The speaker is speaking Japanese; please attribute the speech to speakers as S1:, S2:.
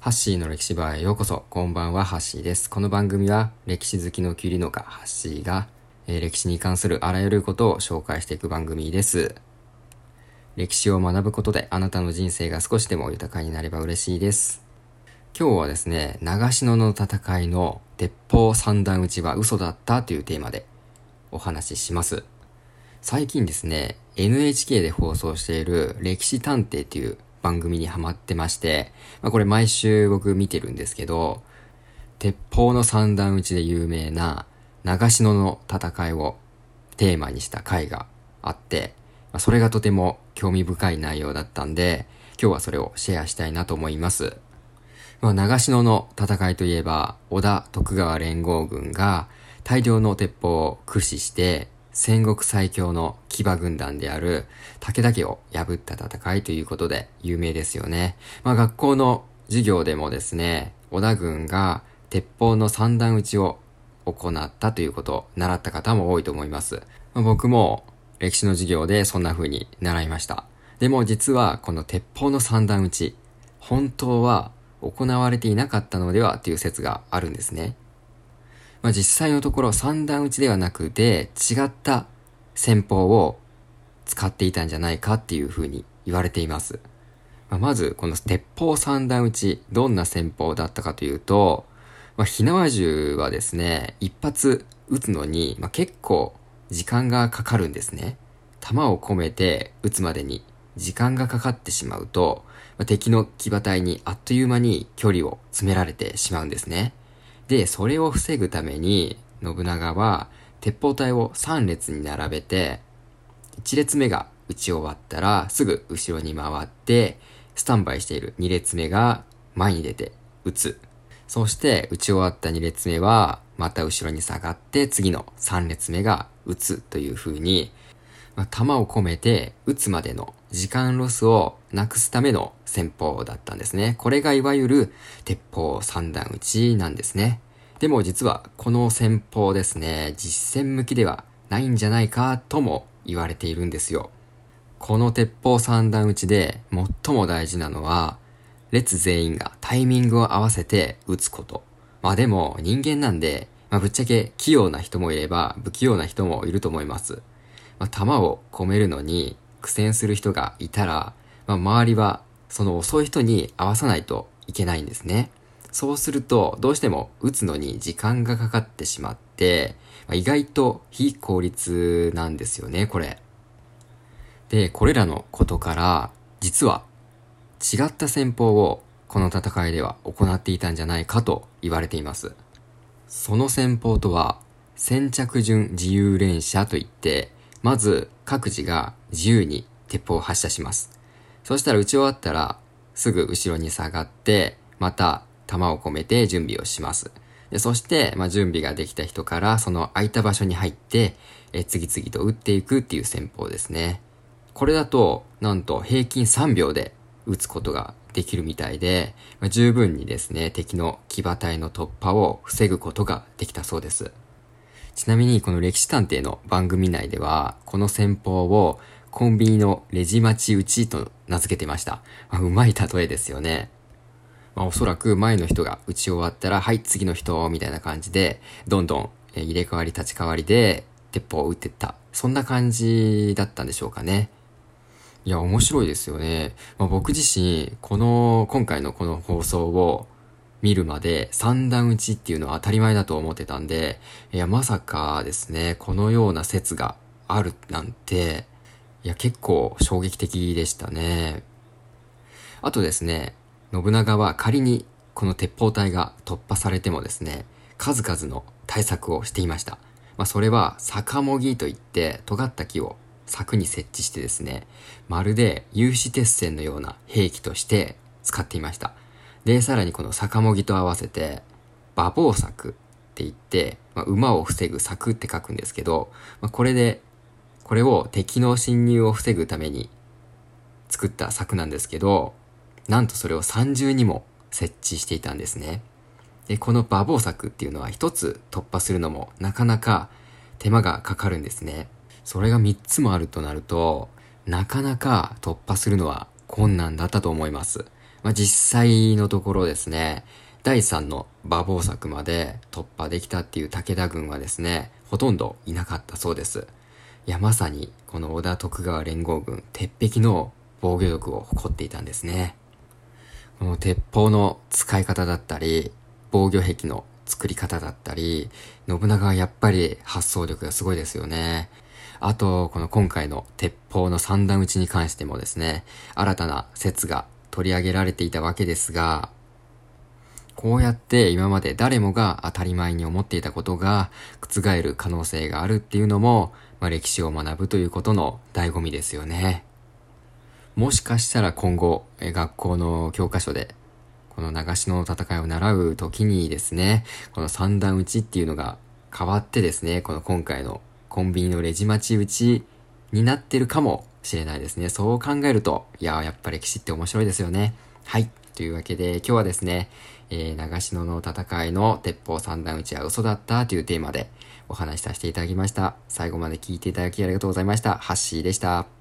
S1: ハッシーの歴史バーへようこそ。こんばんは、ハッシーです。この番組は、歴史好きのキュリノカ、ハッシーが、えー、歴史に関するあらゆることを紹介していく番組です。歴史を学ぶことで、あなたの人生が少しでも豊かになれば嬉しいです。今日はですね、長篠の戦いの鉄砲三段撃ちは嘘だったというテーマでお話しします。最近ですね、NHK で放送している歴史探偵という番組にハマってまして、まあこれ毎週僕見てるんですけど、鉄砲の三段撃ちで有名な長篠の戦いをテーマにした回があって、まあ、それがとても興味深い内容だったんで、今日はそれをシェアしたいなと思います。まあ、長篠の戦いといえば、織田徳川連合軍が大量の鉄砲を駆使して戦国最強の騎馬軍団である武田家を破った戦いということで有名ですよね。まあ学校の授業でもですね、織田軍が鉄砲の三段撃ちを行ったということを習った方も多いと思います。まあ、僕も歴史の授業でそんな風に習いました。でも実はこの鉄砲の三段撃ち、本当は行われていなかったのではという説があるんですね。まあ、実際のところ三段撃ちではなくて違った戦法を使っていたんじゃないかっていうふうに言われています。まあ、まずこの鉄砲三段撃ちどんな戦法だったかというと、まあ、火縄銃はですね一発撃つのに、まあ、結構時間がかかるんですね。弾を込めて撃つまでに時間がかかってしまうと、まあ、敵の騎馬隊にあっという間に距離を詰められてしまうんですね。で、それを防ぐために、信長は、鉄砲隊を3列に並べて、1列目が撃ち終わったら、すぐ後ろに回って、スタンバイしている2列目が前に出て撃つ。そして撃ち終わった2列目は、また後ろに下がって、次の3列目が撃つという風に、まあ、弾を込めて撃つまでの時間ロスをなくすための戦法だったんですね。これがいわゆる鉄砲三段撃ちなんですね。でも実はこの戦法ですね、実戦向きではないんじゃないかとも言われているんですよ。この鉄砲三段撃ちで最も大事なのは、列全員がタイミングを合わせて撃つこと。まあでも人間なんで、まあぶっちゃけ器用な人もいれば不器用な人もいると思います。まあ弾を込めるのに苦戦する人がいたら、まあ周りはその遅い人に合わさないといけないんですね。そうすると、どうしても打つのに時間がかかってしまって、まあ、意外と非効率なんですよね、これ。で、これらのことから、実は違った戦法をこの戦いでは行っていたんじゃないかと言われています。その戦法とは、先着順自由連射といって、まず各自が自由に鉄砲を発射します。そしたら撃ち終わったら、すぐ後ろに下がって、また弾を込めて準備をします。でそして、まあ、準備ができた人からその空いた場所に入って、え次々と撃っていくっていう戦法ですね。これだと、なんと平均3秒で撃つことができるみたいで、まあ、十分にですね、敵の騎馬隊の突破を防ぐことができたそうです。ちなみにこの歴史探偵の番組内では、この戦法をコンビニのレジ待ち打ちと名付けてました。まあ、うまい例えですよね。まあ、おそらく前の人が打ち終わったら、はい、次の人、みたいな感じで、どんどん入れ替わり立ち替わりで、鉄砲を撃ってった。そんな感じだったんでしょうかね。いや、面白いですよね。まあ、僕自身、この、今回のこの放送を見るまで三段打ちっていうのは当たり前だと思ってたんで、いや、まさかですね、このような説があるなんて、いや、結構衝撃的でしたね。あとですね、信長は仮にこの鉄砲隊が突破されてもですね、数々の対策をしていました。まあ、それは逆もぎといって尖った木を柵に設置してですね、まるで有刺鉄線のような兵器として使っていました。で、さらにこの逆もぎと合わせて、馬防柵って言って、まあ、馬を防ぐ柵って書くんですけど、まあ、これで、これを敵の侵入を防ぐために作った柵なんですけど、なんとそれを三重にも設置していたんですね。で、この馬防柵っていうのは一つ突破するのもなかなか手間がかかるんですね。それが三つもあるとなると、なかなか突破するのは困難だったと思います。まあ、実際のところですね、第3の馬防柵まで突破できたっていう武田軍はですね、ほとんどいなかったそうです。いや、まさに、この織田徳川連合軍、鉄壁の防御力を誇っていたんですね。この鉄砲の使い方だったり、防御壁の作り方だったり、信長はやっぱり発想力がすごいですよね。あと、この今回の鉄砲の三段打ちに関してもですね、新たな説が取り上げられていたわけですが、こうやって今まで誰もが当たり前に思っていたことが覆る可能性があるっていうのも、まあ、歴史を学ぶということの醍醐味ですよね。もしかしたら今後、え学校の教科書で、この長篠の戦いを習う時にですね、この三段打ちっていうのが変わってですね、この今回のコンビニのレジ待ち打ちになってるかもしれないですね。そう考えると、いややっぱ歴史って面白いですよね。はい。というわけで、今日はですね、えー、長篠の戦いの鉄砲三段打ちは嘘だったというテーマでお話しさせていただきました。最後まで聞いていただきありがとうございました。ハッシーでした。